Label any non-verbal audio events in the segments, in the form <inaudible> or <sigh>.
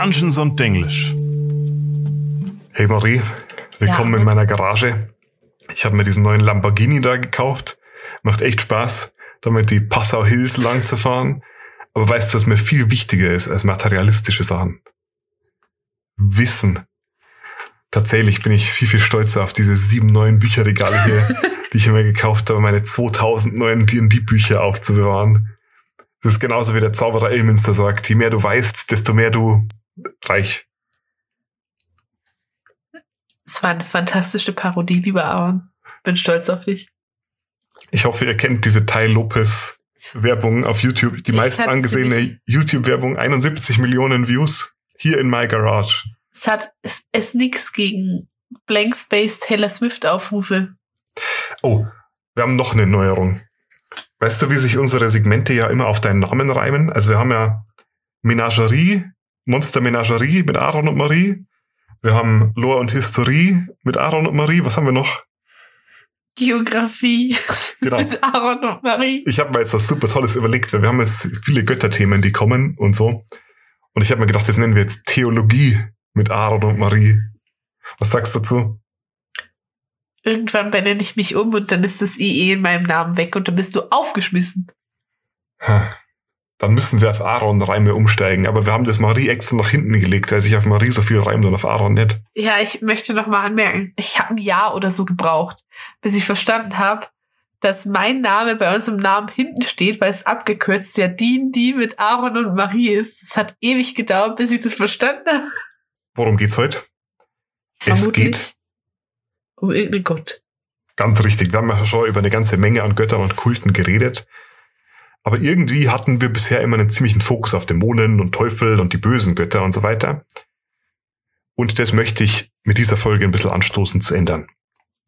Dungeons und Denglisch. Hey Marie, willkommen Ja. in meiner Garage. Ich habe mir diesen neuen Lamborghini da gekauft. Macht echt Spaß, damit die Passau Hills lang zu fahren. Aber weißt du, was mir viel wichtiger ist als materialistische Sachen? Wissen. Tatsächlich bin ich viel, viel stolzer auf diese sieben neuen Bücherregale hier, <laughs> die ich mir gekauft habe, meine 2000 neuen D&D-Bücher aufzubewahren. Das ist genauso wie der Zauberer Elminster sagt, je mehr du weißt, desto mehr du reich. Es war eine fantastische Parodie, lieber Aaron. Bin stolz auf dich. Ich hoffe, ihr kennt diese Tai Lopez Werbung auf YouTube. Die Ich meist angesehene nicht. YouTube-Werbung, 71 Millionen Views. Hier in my garage. Es hat es, es nix gegen Blank Space Taylor Swift Aufrufe. Oh, wir haben noch eine Neuerung. Weißt du, wie sich unsere Segmente ja immer auf deinen Namen reimen? Also wir haben ja Menagerie, Monster Menagerie mit Aaron und Marie. Wir haben Lore und Historie mit Aaron und Marie. Was haben wir noch? Geografie <laughs> Genau. mit Aaron und Marie. Ich habe mir jetzt was super Tolles überlegt, weil wir haben jetzt viele Götterthemen, die kommen und so. Und ich habe mir gedacht, das nennen wir jetzt Theologie mit Aaron und Marie. Was sagst du dazu? Irgendwann benenne ich mich um und dann ist das IE in meinem Namen weg und dann bist du aufgeschmissen. Ha. Dann müssen wir auf Aaron-Reime umsteigen. Aber wir haben das Marie extra nach hinten gelegt, weil sich auf Marie so viel reimt und auf Aaron nicht. Ja, ich möchte noch mal anmerken, ich habe ein Jahr oder so gebraucht, bis ich verstanden habe, dass mein Name bei uns im Namen hinten steht, weil es abgekürzt ja Dien, die mit Aaron und Marie ist. Es hat ewig gedauert, bis ich das verstanden habe. Worum geht's heute? Es Vermutlich geht um irgendeinen Gott. ganz richtig. Wir haben ja schon über eine ganze Menge an Göttern und Kulten geredet. Aber irgendwie hatten wir bisher immer einen ziemlichen Fokus auf Dämonen und Teufel und die bösen Götter und so weiter. Und das möchte ich mit dieser Folge ein bisschen anstoßen zu ändern.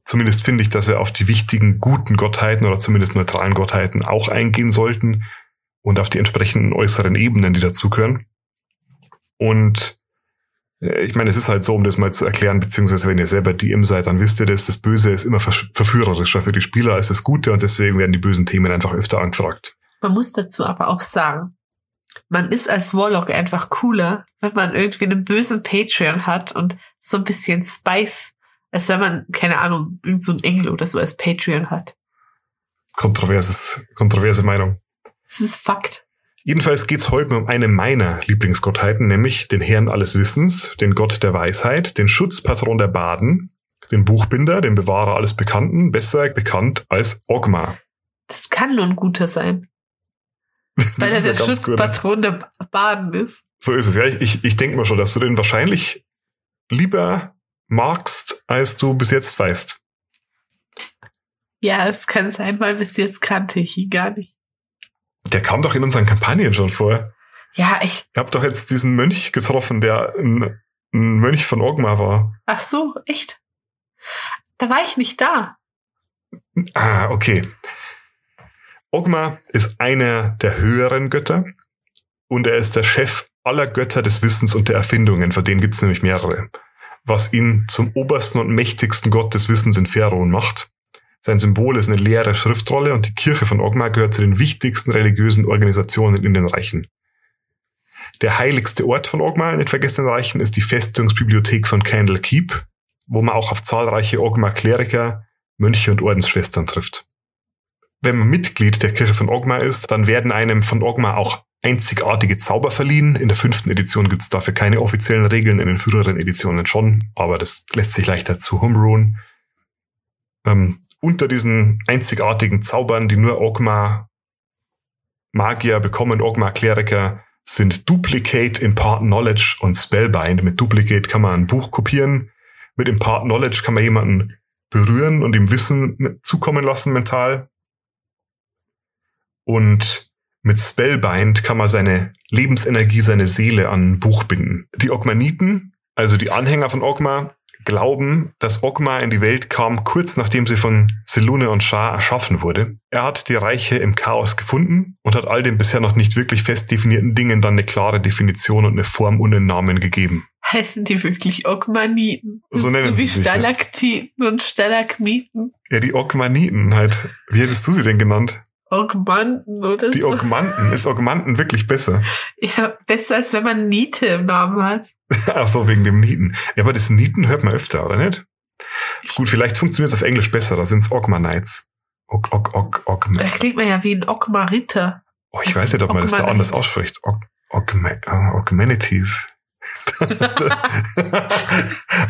Zumindest finde ich, dass wir auf die wichtigen, guten Gottheiten oder zumindest neutralen Gottheiten auch eingehen sollten und auf die entsprechenden äußeren Ebenen, die dazugehören. Und äh, ich meine, es ist halt so, um das mal zu erklären, beziehungsweise wenn ihr selber DM seid, dann wisst ihr das, das Böse ist immer verführerischer für die Spieler als das Gute und deswegen werden die bösen Themen einfach öfter angefragt. Man muss dazu aber auch sagen, man ist als Warlock einfach cooler, wenn man irgendwie einen bösen Patreon hat und so ein bisschen Spice, als wenn man, keine Ahnung, irgend so ein Engel oder so als Patreon hat. Kontroverses, kontroverse Meinung. Das ist Fakt. Jedenfalls geht's heute um eine meiner Lieblingsgottheiten, nämlich den Herrn alles Wissens, den Gott der Weisheit, den Schutzpatron der Baden, den Buchbinder, den Bewahrer alles Bekannten, besser bekannt als Ogma. Das kann nur ein guter sein, <laughs> weil er ja der gut. Schutzpatron der Baden ist. So ist es. Ja, ich, ich, ich denke mal schon, dass du den wahrscheinlich lieber magst, als du bis jetzt weißt. Ja, es kann sein, weil bis jetzt kannte ich ihn gar nicht. Der kam doch in unseren Kampagnen schon vor. Ja, ich, Ihr habt doch jetzt diesen Mönch getroffen, der ein, ein Mönch von Ogma war. ach so, echt? Da war ich nicht da. Ah, okay. Ogma ist einer der höheren Götter und er ist der Chef aller Götter des Wissens und der Erfindungen, von denen gibt es nämlich mehrere, was ihn zum obersten und mächtigsten Gott des Wissens in Pharaon macht. Sein Symbol ist eine leere Schriftrolle und die Kirche von Ogma gehört zu den wichtigsten religiösen Organisationen in den Reichen. Der heiligste Ort von Ogma in den vergessenen Reichen ist die Festungsbibliothek von Candle Keep, wo man auch auf zahlreiche Ogma-Kleriker, Mönche und Ordensschwestern trifft. Wenn man Mitglied der Kirche von Ogma ist, dann werden einem von Ogma auch einzigartige Zauber verliehen. In der fünften Edition gibt es dafür keine offiziellen Regeln, in den früheren Editionen schon, aber das lässt sich leichter zu Homeruhen. Ähm, unter diesen einzigartigen Zaubern, die nur Ogma Magier bekommen, Ogma Kleriker, sind Duplicate, Impart Knowledge und Spellbind. Mit Duplicate kann man ein Buch kopieren. Mit Impart Knowledge kann man jemanden berühren und ihm Wissen zukommen lassen mental. Und mit Spellbind kann man seine Lebensenergie, seine Seele an ein Buch binden. Die Ogmaniten, also die Anhänger von Ogma, glauben, dass Ogma in die Welt kam, kurz nachdem sie von Selune und Shah erschaffen wurde. Er hat die Reiche im Chaos gefunden und hat all den bisher noch nicht wirklich fest definierten Dingen dann eine klare Definition und eine Form und einen Namen gegeben. Heißen die wirklich Ogmaniten? So nennen wie sie sich, ja. Stalaktiten und Stalagmiten. Ja, die Ogmaniten halt. Wie hättest du sie denn genannt? Augmanten oder Die so. Augmanten. Ist Augmanten wirklich besser? <laughs> ja, besser als wenn man Niete im Namen hat. Ach so, wegen dem Nieten. Ja, aber das Nieten hört man öfter, oder nicht? Gut, vielleicht funktioniert es auf Englisch besser. Da sind es Ogmanites. Og, og, og, og, Da klingt man ja wie ein Ogma-Ritter. oh, ich weiß nicht, ob man das da anders ausspricht. Og, ah, Augmanities. <laughs> <laughs>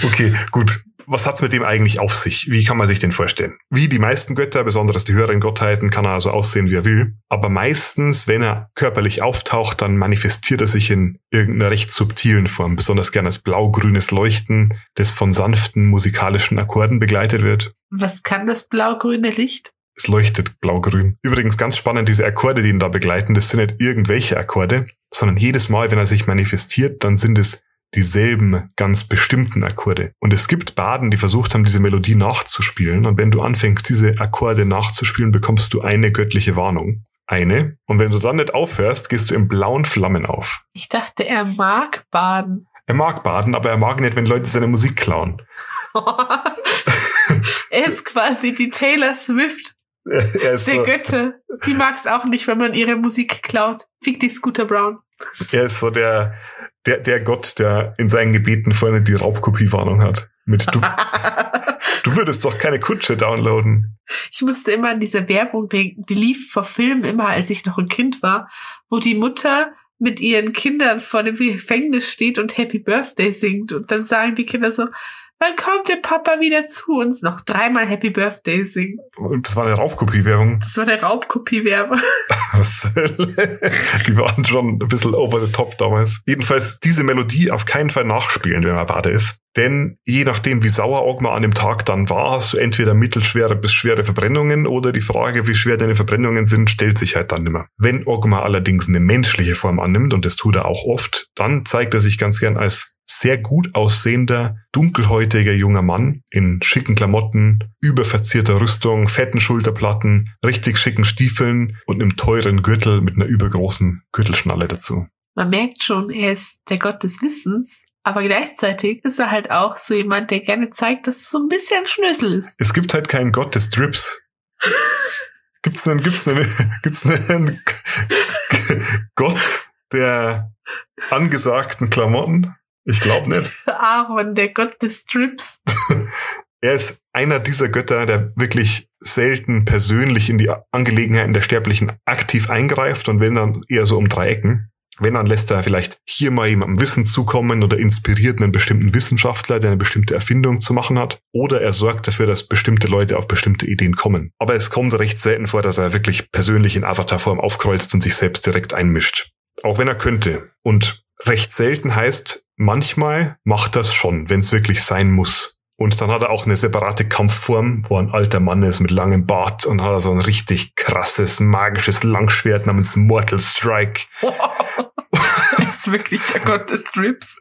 okay, gut. Was hat's mit dem eigentlich auf sich? Wie kann man sich den vorstellen? Wie die meisten Götter, besonders die höheren Gottheiten, kann er also aussehen, wie er will. Aber meistens, wenn er körperlich auftaucht, dann manifestiert er sich in irgendeiner recht subtilen Form. Besonders gerne als blau-grünes Leuchten, das von sanften musikalischen Akkorden begleitet wird. Was kann das blau-grüne Licht? Es leuchtet blau-grün. Übrigens ganz spannend, diese Akkorde, die ihn da begleiten, das sind nicht irgendwelche Akkorde, sondern jedes Mal, wenn er sich manifestiert, dann sind es dieselben ganz bestimmten Akkorde. Und es gibt Baden, die versucht haben, diese Melodie nachzuspielen. Und wenn du anfängst, diese Akkorde nachzuspielen, bekommst du eine göttliche Warnung. Eine. Und wenn du dann nicht aufhörst, gehst du in blauen Flammen auf. Ich dachte, er mag baden. Er mag baden, aber er mag nicht, wenn Leute seine Musik klauen. <laughs> <laughs> er ist quasi die Taylor Swift <laughs> Er der so, Götter. Die mag's auch nicht, wenn man ihre Musik klaut. Fick die Scooter Brown. er ist so der, der, der Gott, der in seinen Gebeten vorne die Raubkopiewarnung hat. Mit du, <laughs> du würdest doch keine Kutsche downloaden. Ich musste immer an diese Werbung denken, die lief vor Film immer, als ich noch ein Kind war, wo die Mutter mit ihren Kindern vor dem Gefängnis steht und Happy Birthday singt. Und dann sagen die Kinder so, wann kommt der Papa wieder zu uns? Noch dreimal Happy Birthday singen. Und das war eine Raubkopiewerbung. Das war der Raubkopiewerber. <laughs> Was? Die waren schon ein bisschen over the top damals. Jedenfalls diese Melodie auf keinen Fall nachspielen, wenn man Bade ist. Denn je nachdem, wie sauer Ogma an dem Tag dann war, hast du entweder mittelschwere bis schwere Verbrennungen oder die Frage, wie schwer deine Verbrennungen sind, stellt sich halt dann nimmer. Wenn Ogma allerdings eine menschliche Form annimmt, und das tut er auch oft, dann zeigt er sich ganz gern als sehr gut aussehender, dunkelhäutiger junger Mann in schicken Klamotten, überverzierter Rüstung, fetten Schulterplatten, richtig schicken Stiefeln und einem teuren Gürtel mit einer übergroßen Gürtelschnalle dazu. Man merkt schon, er ist der Gott des Wissens. Aber gleichzeitig ist er halt auch so jemand, der gerne zeigt, dass es so ein bisschen Schnösel ist. Es gibt halt keinen Gott des Drips. Gibt's einen, gibt's einen, gibt's einen Gott der angesagten Klamotten? Ich glaube nicht. <laughs> Aaron, der Gott des Strips. <laughs> Er ist einer dieser Götter, der wirklich selten persönlich in die Angelegenheiten der Sterblichen aktiv eingreift und wenn dann eher so um drei Ecken. Wenn, dann lässt er vielleicht hier mal jemandem Wissen zukommen oder inspiriert einen bestimmten Wissenschaftler, der eine bestimmte Erfindung zu machen hat. Oder er sorgt dafür, dass bestimmte Leute auf bestimmte Ideen kommen. Aber es kommt recht selten vor, dass er wirklich persönlich in Avatarform aufkreuzt und sich selbst direkt einmischt. Auch wenn er könnte. Und recht selten heißt, manchmal macht das schon, wenn es wirklich sein muss. Und dann hat er auch eine separate Kampfform, wo ein alter Mann ist mit langem Bart und hat so ein richtig krasses, magisches Langschwert namens Mortal Strike. <laughs> ist wirklich der Gott des Strips.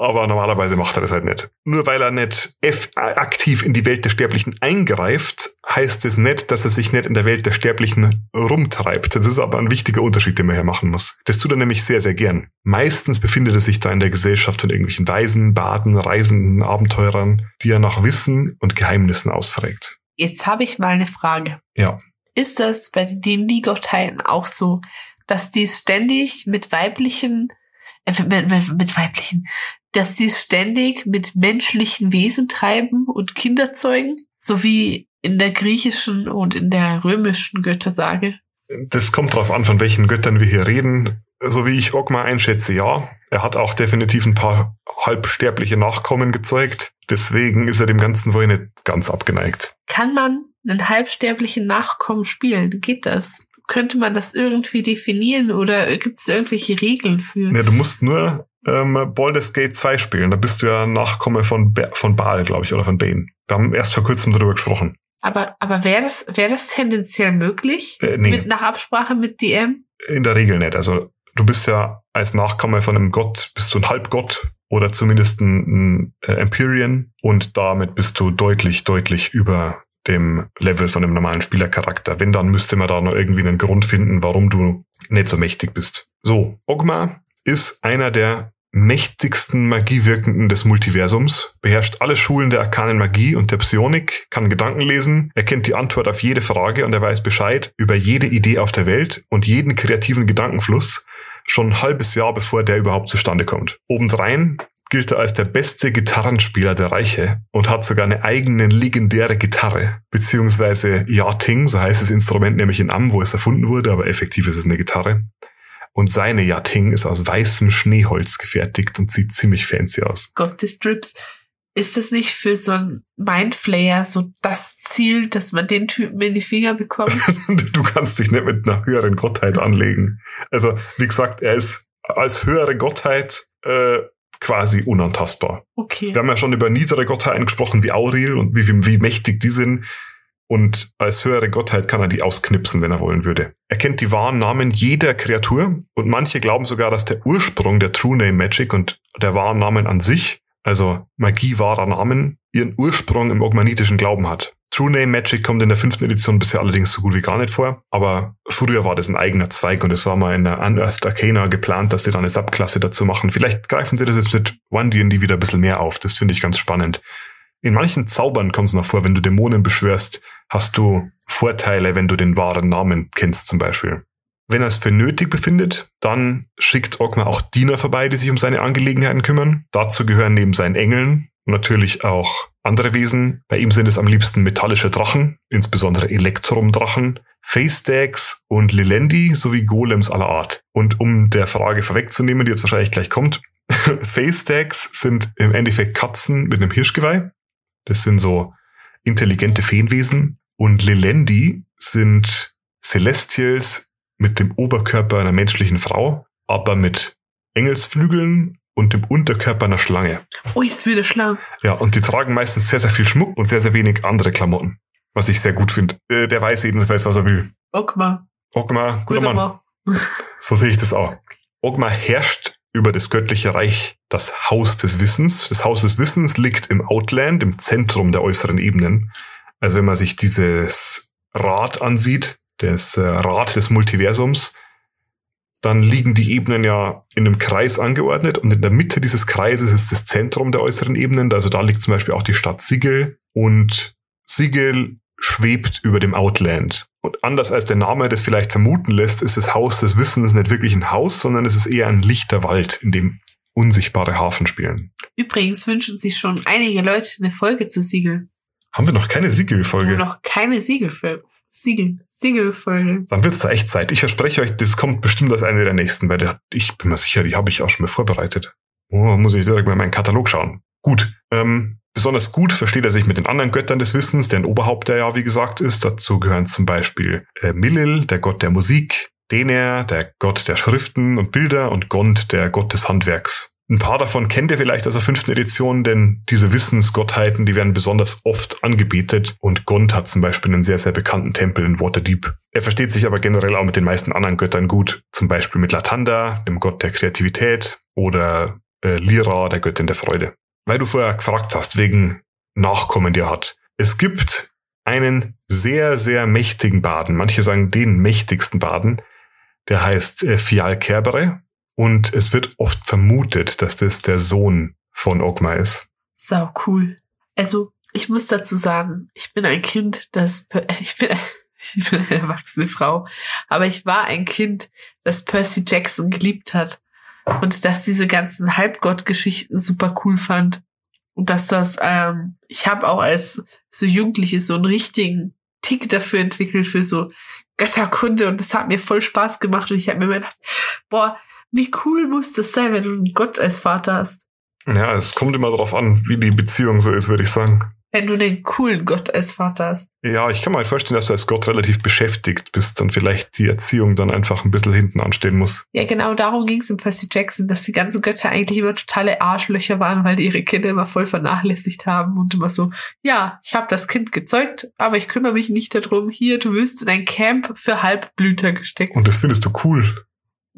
Aber normalerweise macht er das halt nicht. Nur weil er nicht aktiv in die Welt der Sterblichen eingreift, heißt es nicht, dass er sich nicht in der Welt der Sterblichen rumtreibt. Das ist aber ein wichtiger Unterschied, den man hier machen muss. Das tut er nämlich sehr, sehr gern. Meistens befindet er sich da in der Gesellschaft von irgendwelchen Weisen, Baden, Reisenden, Abenteurern, die er nach Wissen und Geheimnissen ausfragt. Jetzt habe ich mal eine Frage. Ja. Ist das bei den D&D-Gottheiten auch so, dass die ständig mit weiblichen, mit, mit, mit weiblichen, dass die ständig mit menschlichen Wesen treiben und Kinder zeugen? So wie in der griechischen und in der römischen Göttersage. Das kommt drauf an, von welchen Göttern wir hier reden. So wie ich Ogma einschätze, ja. Er hat auch definitiv ein paar halbsterbliche Nachkommen gezeugt. Deswegen ist er dem Ganzen wohl nicht ganz abgeneigt. Kann man einen halbsterblichen Nachkommen spielen? Geht das? Könnte man das irgendwie definieren oder gibt es irgendwelche Regeln für? Ja, du musst nur ähm, Baldur's Gate 2 spielen. Da bist du ja Nachkomme von, ba von Baal, glaube ich, oder von Bane. Wir haben erst vor kurzem darüber gesprochen. Aber, aber wäre das, wäre das tendenziell möglich? Äh, nee. Mit, nach Absprache mit DM? In der Regel nicht. Also du bist ja als Nachkomme von einem Gott, bist du ein Halbgott oder zumindest ein, ein äh, Empyrean und damit bist du deutlich, deutlich über dem Level von einem normalen Spielercharakter. Wenn, dann müsste man da noch irgendwie einen Grund finden, warum du nicht so mächtig bist. So, Ogma ist einer der mächtigsten Magiewirkenden des Multiversums, beherrscht alle Schulen der arkanen Magie und der Psionik, kann Gedanken lesen, er kennt die Antwort auf jede Frage und er weiß Bescheid über jede Idee auf der Welt und jeden kreativen Gedankenfluss, schon ein halbes Jahr bevor der überhaupt zustande kommt. Obendrein gilt er als der beste Gitarrenspieler der Reiche und hat sogar eine eigene legendäre Gitarre, beziehungsweise Yating, so heißt das Instrument nämlich in Am, wo es erfunden wurde, aber effektiv ist es eine Gitarre. Und seine Yating ist aus weißem Schneeholz gefertigt und sieht ziemlich fancy aus. Gott des Strips. Ist das nicht für so ein Mindflayer so das Ziel, dass man den Typen in die Finger bekommt? <laughs> du kannst dich nicht mit einer höheren Gottheit anlegen. Also, wie gesagt, er ist als höhere Gottheit äh, quasi unantastbar. Okay. Wir haben ja schon über niedere Gottheiten gesprochen, wie Auril und wie, wie, wie mächtig die sind. Und als höhere Gottheit kann er die ausknipsen, wenn er wollen würde. Er kennt die wahren Namen jeder Kreatur und manche glauben sogar, dass der Ursprung der True Name Magic und der wahren Namen an sich, also Magie wahrer Namen, ihren Ursprung im ogmanitischen Glauben hat. True Name Magic kommt in der fünften Edition bisher allerdings so gut wie gar nicht vor, aber früher war das ein eigener Zweig und es war mal in der Unearthed Arcana geplant, dass sie da eine Subklasse dazu machen. Vielleicht greifen sie das jetzt mit One D&D wieder ein bisschen mehr auf. Das finde ich ganz spannend. In manchen Zaubern kommt es noch vor, wenn du Dämonen beschwörst, hast du Vorteile, wenn du den wahren Namen kennst zum Beispiel. Wenn er es für nötig befindet, dann schickt Ogma auch Diener vorbei, die sich um seine Angelegenheiten kümmern. Dazu gehören neben seinen Engeln natürlich auch andere Wesen. Bei ihm sind es am liebsten metallische Drachen, insbesondere Elektrumdrachen, Face-Dags und Lilendi sowie Golems aller Art. Und um der Frage vorwegzunehmen, die jetzt wahrscheinlich gleich kommt, <laughs> Face-Dags sind im Endeffekt Katzen mit einem Hirschgeweih. Das sind so intelligente Feenwesen. Und Lilendi sind Celestials mit dem Oberkörper einer menschlichen Frau, aber mit Engelsflügeln und dem Unterkörper einer Schlange. Oh, ist wieder Schlange. Ja, und die tragen meistens sehr, sehr viel Schmuck und sehr, sehr wenig andere Klamotten. Was ich sehr gut finde. Äh, der weiß jedenfalls, was er will. Ogma. Ogma, guter Mann. Mann. <laughs> So sehe ich das auch. Ogma herrscht über das göttliche Reich, das Haus des Wissens. Das Haus des Wissens liegt im Outland, im Zentrum der äußeren Ebenen. Also wenn man sich dieses Rad ansieht, das äh, Rad des Multiversums, dann liegen die Ebenen ja in einem Kreis angeordnet und in der Mitte dieses Kreises ist das Zentrum der äußeren Ebenen. Also da liegt zum Beispiel auch die Stadt Sigel und Sigel schwebt über dem Outland. Und anders als der Name das vielleicht vermuten lässt, ist das Haus des Wissens nicht wirklich ein Haus, sondern es ist eher ein lichter Wald, in dem unsichtbare Hafen spielen. Übrigens wünschen sich schon einige Leute eine Folge zu Siegel. Haben wir noch keine Siegelfolge? Noch keine Siegelfolge. Siegel. Siegelfolge. Dann wird's da echt Zeit. Ich verspreche euch, das kommt bestimmt als eine der nächsten, weil ich bin mir sicher, die habe ich auch schon mal vorbereitet. Oh, muss ich direkt mal in meinen Katalog schauen. Gut. Ähm, besonders gut versteht er sich mit den anderen Göttern des Wissens, deren Oberhaupt der ja, wie gesagt, ist. Dazu gehören zum Beispiel äh, Millil, der Gott der Musik, Dener, der Gott der Schriften und Bilder und Gond, der Gott des Handwerks. Ein paar davon kennt ihr vielleicht aus der fünften Edition, denn diese Wissensgottheiten, die werden besonders oft angebetet und Gond hat zum Beispiel einen sehr, sehr bekannten Tempel in Waterdeep. Er versteht sich aber generell auch mit den meisten anderen Göttern gut, zum Beispiel mit Latanda, dem Gott der Kreativität oder äh, Lyra, der Göttin der Freude. Weil du vorher gefragt hast, wegen Nachkommen, die er hat. Es gibt einen sehr, sehr mächtigen Baden, manche sagen den mächtigsten Baden, der heißt äh, Fial Kerbere und es wird oft vermutet, dass das der Sohn von Ogma ist. Sau cool. Also, ich muss dazu sagen, ich bin ein Kind, das, <laughs> ich bin, <laughs> ich bin eine erwachsene Frau, aber ich war ein Kind, das Percy Jackson geliebt hat und dass diese ganzen Halbgott-Geschichten super cool fand und dass das, ähm, ich habe auch als so Jugendliche so einen richtigen Tick dafür entwickelt für so Götterkunde und das hat mir voll Spaß gemacht und ich habe mir gedacht, boah, wie cool muss das sein, wenn du einen Gott als Vater hast? Ja, es kommt immer darauf an, wie die Beziehung so ist, würde ich sagen. Wenn du den coolen Gott als Vater hast. Ja, ich kann mir halt vorstellen, dass du als Gott relativ beschäftigt bist und vielleicht die Erziehung dann einfach ein bisschen hinten anstehen muss. Ja, genau darum ging es in Percy Jackson, dass die ganzen Götter eigentlich immer totale Arschlöcher waren, weil die ihre Kinder immer voll vernachlässigt haben und immer so, ja, ich habe das Kind gezeugt, aber ich kümmere mich nicht darum. Hier, du wirst in ein Camp für Halbblüter gesteckt. Und das findest du cool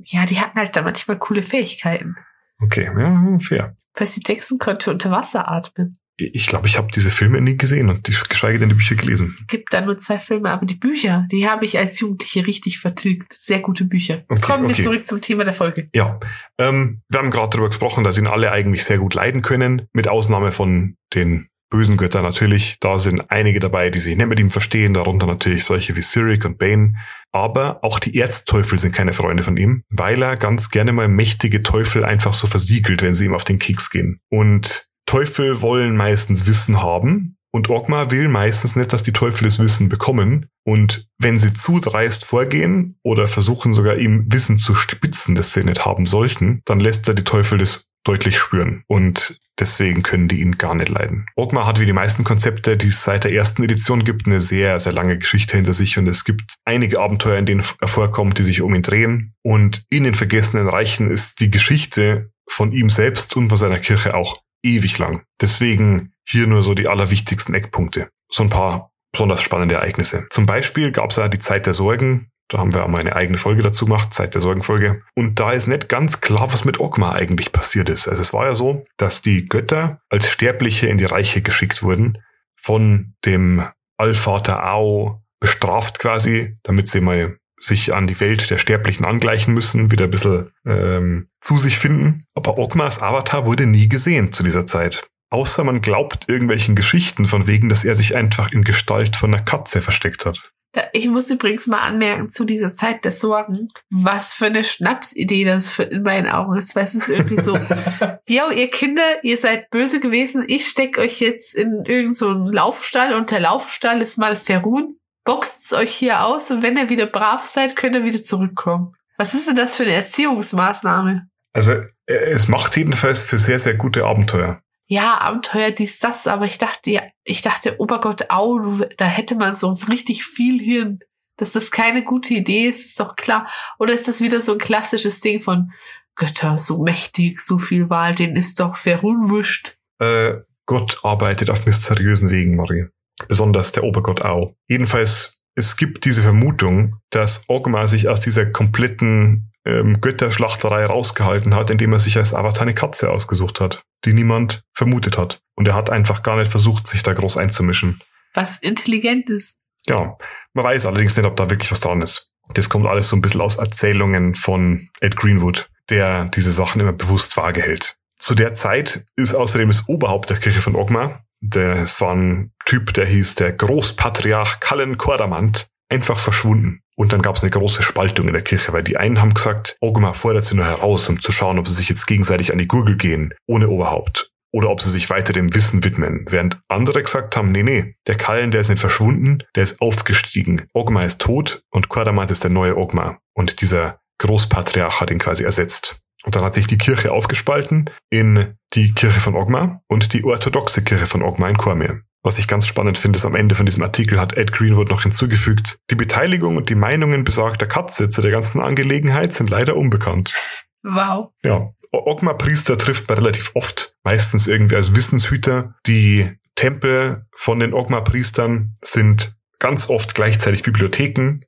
ja, die hatten halt da manchmal coole Fähigkeiten. Okay, ja, fair. Percy Jackson konnte unter Wasser atmen. Ich glaube, ich habe diese Filme nie gesehen und die, geschweige denn die Bücher gelesen. Es gibt da nur zwei Filme, aber die Bücher, die habe ich als Jugendliche richtig vertilgt. Sehr gute Bücher. Okay, Kommen wir okay. zurück zum Thema der Folge. Ja, ähm, wir haben gerade darüber gesprochen, dass ihn alle eigentlich sehr gut leiden können, mit Ausnahme von den bösen Göttern natürlich. Da sind einige dabei, die sich nicht mit ihm verstehen, darunter natürlich solche wie Cyric und Bane. Aber auch die Erzteufel sind keine Freunde von ihm, weil er ganz gerne mal mächtige Teufel einfach so versiegelt, wenn sie ihm auf den Keks gehen. Und Teufel wollen meistens Wissen haben und Ogma will meistens nicht, dass die Teufel das Wissen bekommen. Und wenn sie zu dreist vorgehen oder versuchen sogar ihm Wissen zu spitzen, das sie nicht haben sollten, dann lässt er die Teufel das deutlich spüren. Und deswegen können die ihn gar nicht leiden. Ogma hat wie die meisten Konzepte, die es seit der ersten Edition gibt, eine sehr, sehr lange Geschichte hinter sich und es gibt einige Abenteuer, in denen er vorkommt, die sich um ihn drehen. Und in den Vergessenen Reichen ist die Geschichte von ihm selbst und von seiner Kirche auch ewig lang. Deswegen hier nur so die allerwichtigsten Eckpunkte. So ein paar besonders spannende Ereignisse. Zum Beispiel gab es ja die Zeit der Sorgen. Da haben wir einmal eine eigene Folge dazu gemacht, Zeit der Sorgenfolge. Und da ist nicht ganz klar, was mit Ogma eigentlich passiert ist. Also es war ja so, dass die Götter als Sterbliche in die Reiche geschickt wurden, von dem Allvater Ao bestraft quasi, damit sie mal sich an die Welt der Sterblichen angleichen müssen, wieder ein bisschen ähm, zu sich finden. Aber Ogmas Avatar wurde nie gesehen zu dieser Zeit. Außer man glaubt irgendwelchen Geschichten von wegen, dass er sich einfach in Gestalt von einer Katze versteckt hat. Ich muss übrigens mal anmerken, zu dieser Zeit der Sorgen, was für eine Schnapsidee das für in meinen Augen ist, weil es ist irgendwie so, <laughs> yo, ihr Kinder, ihr seid böse gewesen, ich steck euch jetzt in irgendeinen so Laufstall und der Laufstall ist mal Ferun, boxt euch hier aus und wenn ihr wieder brav seid, könnt ihr wieder zurückkommen. Was ist denn das für eine Erziehungsmaßnahme? Also äh, es macht jedenfalls für sehr, sehr gute Abenteuer. Ja, Abenteuer, dies, das, aber ich dachte, ja, ich dachte, Obergott, au, du, da hätte man so richtig viel Hirn. Dass das keine gute Idee ist, ist doch klar. Oder ist das wieder so ein klassisches Ding von Götter, so mächtig, so viel Wahl, den ist doch verunwurscht. Äh, Gott arbeitet auf mysteriösen Wegen, Marie. Besonders der Obergott Au. Jedenfalls, es gibt diese Vermutung, dass Ogma sich aus dieser kompletten ähm, Götterschlachterei rausgehalten hat, indem er sich als Avatar eine Katze ausgesucht hat, die niemand vermutet hat. Und er hat einfach gar nicht versucht, sich da groß einzumischen. Was intelligent ist. Genau. Man weiß allerdings nicht, ob da wirklich was dran ist. Das kommt alles so ein bisschen aus Erzählungen von Ed Greenwood, der diese Sachen immer bewusst vage hält. Zu der Zeit ist außerdem das Oberhaupt der Kirche von Ogma, das war ein Typ, der hieß der Großpatriarch Cullen Kordamant, einfach verschwunden. Und dann gab es eine große Spaltung in der Kirche, weil die einen haben gesagt, Ogma fordert sie nur heraus, um zu schauen, ob sie sich jetzt gegenseitig an die Gurgel gehen, ohne Oberhaupt. Oder ob sie sich weiter dem Wissen widmen. Während andere gesagt haben, nee, nee, der Kallen, der ist nicht verschwunden, der ist aufgestiegen. Ogma ist tot und Quadamant ist der neue Ogma. Und dieser Großpatriarch hat ihn quasi ersetzt. Und dann hat sich die Kirche aufgespalten in die Kirche von Ogma und die orthodoxe Kirche von Ogma in Cormier. Was ich ganz spannend finde, ist am Ende von diesem Artikel hat Ed Greenwood noch hinzugefügt, die Beteiligung und die Meinungen besagter Katze zu der ganzen Angelegenheit sind leider unbekannt. Wow. Ja, Ogma-Priester trifft man relativ oft, meistens irgendwie als Wissenshüter. Die Tempel von den Ogma-Priestern sind ganz oft gleichzeitig Bibliotheken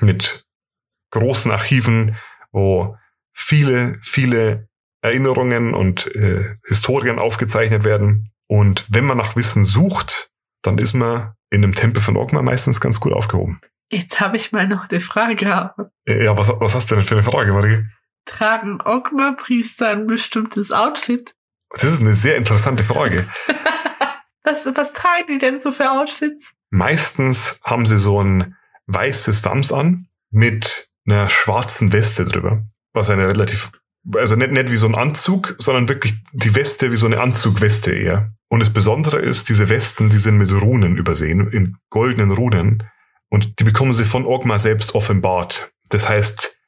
mit großen Archiven, wo viele, viele Erinnerungen und äh, Historien aufgezeichnet werden. Und wenn man nach Wissen sucht, dann ist man in einem Tempel von Ogma meistens ganz gut aufgehoben. Jetzt habe ich mal noch eine Frage. Äh, Ja, was, was hast du denn für eine Frage, Marie? Tragen Ogma-Priester ein bestimmtes Outfit? Das ist eine sehr interessante Frage. <laughs> Was, was tragen die denn so für Outfits? Meistens haben sie so ein weißes Wams an mit einer schwarzen Weste drüber. Was eine relativ, also nicht, nicht wie so ein Anzug, sondern wirklich die Weste wie so eine Anzugweste eher. Und das Besondere ist, diese Westen, die sind mit Runen übersehen, in goldenen Runen. Und die bekommen sie von Ogma selbst offenbart. Das heißt,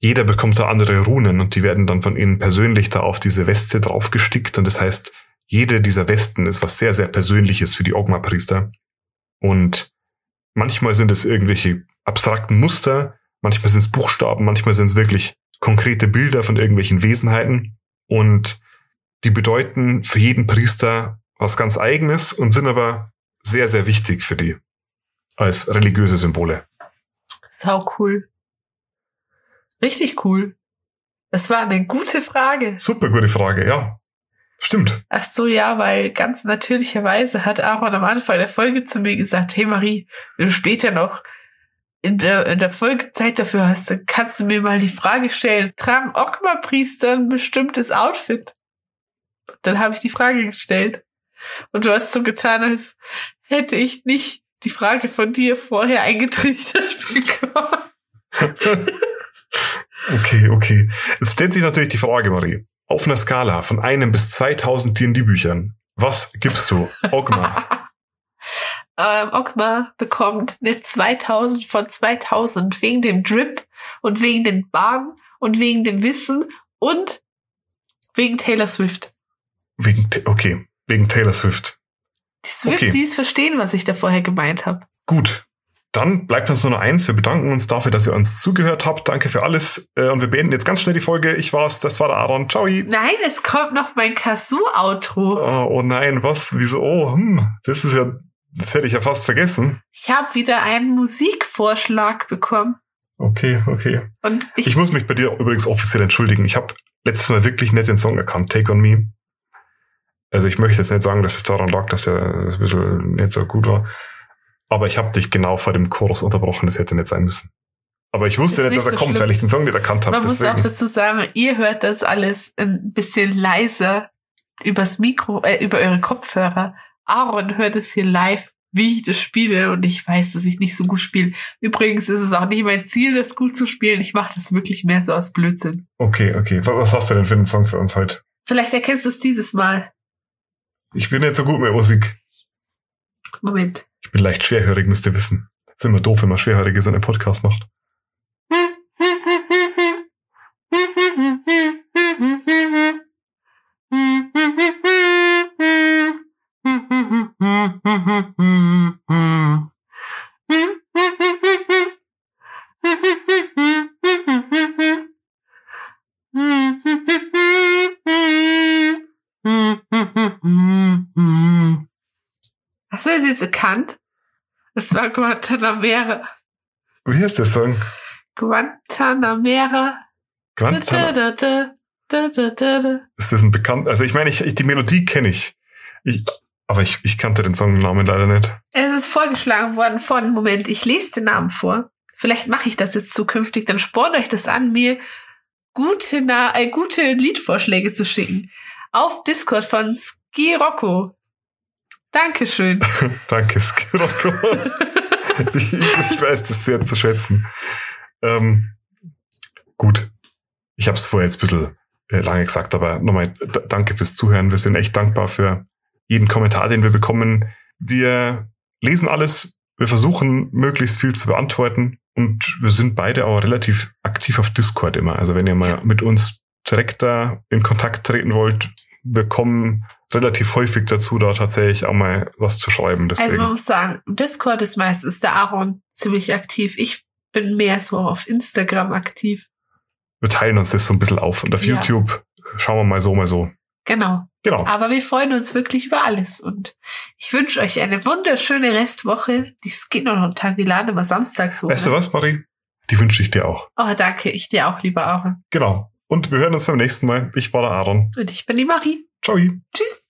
jeder bekommt da andere Runen und die werden dann von ihnen persönlich da auf diese Weste draufgestickt. Und das heißt, jede dieser Westen ist was sehr, sehr Persönliches für die Ogma-Priester. Und manchmal sind es irgendwelche abstrakten Muster, manchmal sind es Buchstaben, manchmal sind es wirklich konkrete Bilder von irgendwelchen Wesenheiten. Und die bedeuten für jeden Priester was ganz eigenes und sind aber sehr, sehr wichtig für die als religiöse Symbole. Sau cool. Richtig cool. Das war eine gute Frage. Super gute Frage, ja. Stimmt. Ach so, ja, weil ganz natürlicherweise hat Aaron am Anfang der Folge zu mir gesagt, hey Marie, du später noch in der, in der Folgezeit dafür hast, dann kannst du mir mal die Frage stellen, tragen Okma-Priester ein bestimmtes Outfit? Dann habe ich die Frage gestellt. Und du hast so getan, als hätte ich nicht die Frage von dir vorher eingetrichtert <laughs> bekommen. <laughs> okay, okay. Jetzt stellt sich natürlich die Frage, Marie. Auf einer Skala von einem bis 2000 D&D-Büchern, was gibst du Ogma? <laughs> ähm, Ogma bekommt eine 2000 von 2000 wegen dem Drip und wegen den Bahnen und wegen dem Wissen und wegen Taylor Swift. Wegen, okay, wegen Taylor Swift. Die Swifties okay. verstehen, was ich da vorher gemeint habe. Gut. Dann bleibt uns nur noch eins. Wir bedanken uns dafür, dass ihr uns zugehört habt. Danke für alles. Äh, und wir beenden jetzt ganz schnell die Folge. Ich war's, das war der Aaron. Ciao. Nein, es kommt noch mein Kazoo-Outro. Oh, oh, nein, was? Wieso? Oh, hm, das ist ja, das hätte ich ja fast vergessen. Ich habe wieder einen Musikvorschlag bekommen. Okay, okay. Und ich, ich muss mich bei dir übrigens offiziell entschuldigen. Ich habe letztes Mal wirklich nicht den Song erkannt. Take on Me. Also ich möchte jetzt nicht sagen, dass es daran lag, dass der ein bisschen nicht so gut war. Aber ich habe dich genau vor dem Chorus unterbrochen, das hätte nicht sein müssen. Aber ich wusste nicht, nicht, dass er so kommt, schlimm. weil ich den Song nicht erkannt habe. Man deswegen. muss auch dazu sagen, ihr hört das alles ein bisschen leiser übers Mikro, äh, über eure Kopfhörer. Aaron hört es hier live, wie ich das spiele und ich weiß, dass ich nicht so gut spiele. Übrigens ist es auch nicht mein Ziel, das gut zu spielen. Ich mache das wirklich mehr so aus Blödsinn. Okay, okay. Was hast du denn für einen Song für uns heute? Vielleicht erkennst du es dieses Mal. Ich bin nicht so gut mit Musik. Moment. Ich bin leicht schwerhörig, müsst ihr wissen. ist immer doof, wenn man Schwerhörige so einen Podcast macht. Erkannt. Es war Guantanamera. Wie heißt der Song? Guantanamera. Guantanamera. Ist das ein bekannt? Also ich meine, ich, ich die Melodie kenne ich. ich. Aber ich, ich kannte den Songnamen leider nicht. Es ist vorgeschlagen worden von, Moment, ich lese den Namen vor. Vielleicht mache ich das jetzt zukünftig, dann spornt euch das an, mir gute, Na äh, gute Liedvorschläge zu schicken. Auf Discord von Ski Rocco. Dankeschön. <laughs> Danke, Skiroko. ich, ich weiß das sehr zu schätzen. Ähm, gut. Ich habe es vorher jetzt ein bisschen äh, lange gesagt, aber nochmal danke fürs Zuhören. Wir sind echt dankbar für jeden Kommentar, den wir bekommen. Wir lesen alles. Wir versuchen, möglichst viel zu beantworten. Und wir sind beide auch relativ aktiv auf Discord immer. Also wenn ihr mal mit uns direkt da in Kontakt treten wollt, wir kommen relativ häufig dazu, da tatsächlich auch mal was zu schreiben. Deswegen. Also man muss sagen, Discord ist meistens der Aaron ziemlich aktiv. Ich bin mehr so auf Instagram aktiv. Wir teilen uns das so ein bisschen auf und auf ja. YouTube schauen wir mal so, mal so. Genau. Genau. Aber wir freuen uns wirklich über alles und ich wünsche euch eine wunderschöne Restwoche. Es geht noch einen Tag, wir laden immer samstags hoch. Weißt du was, Marie? Die wünsche ich dir auch. Oh, danke. Ich dir auch, lieber Aaron. Genau. Und wir hören uns beim nächsten Mal. Ich war der Aaron. Und ich bin die Marie. Ciao. Tschüss.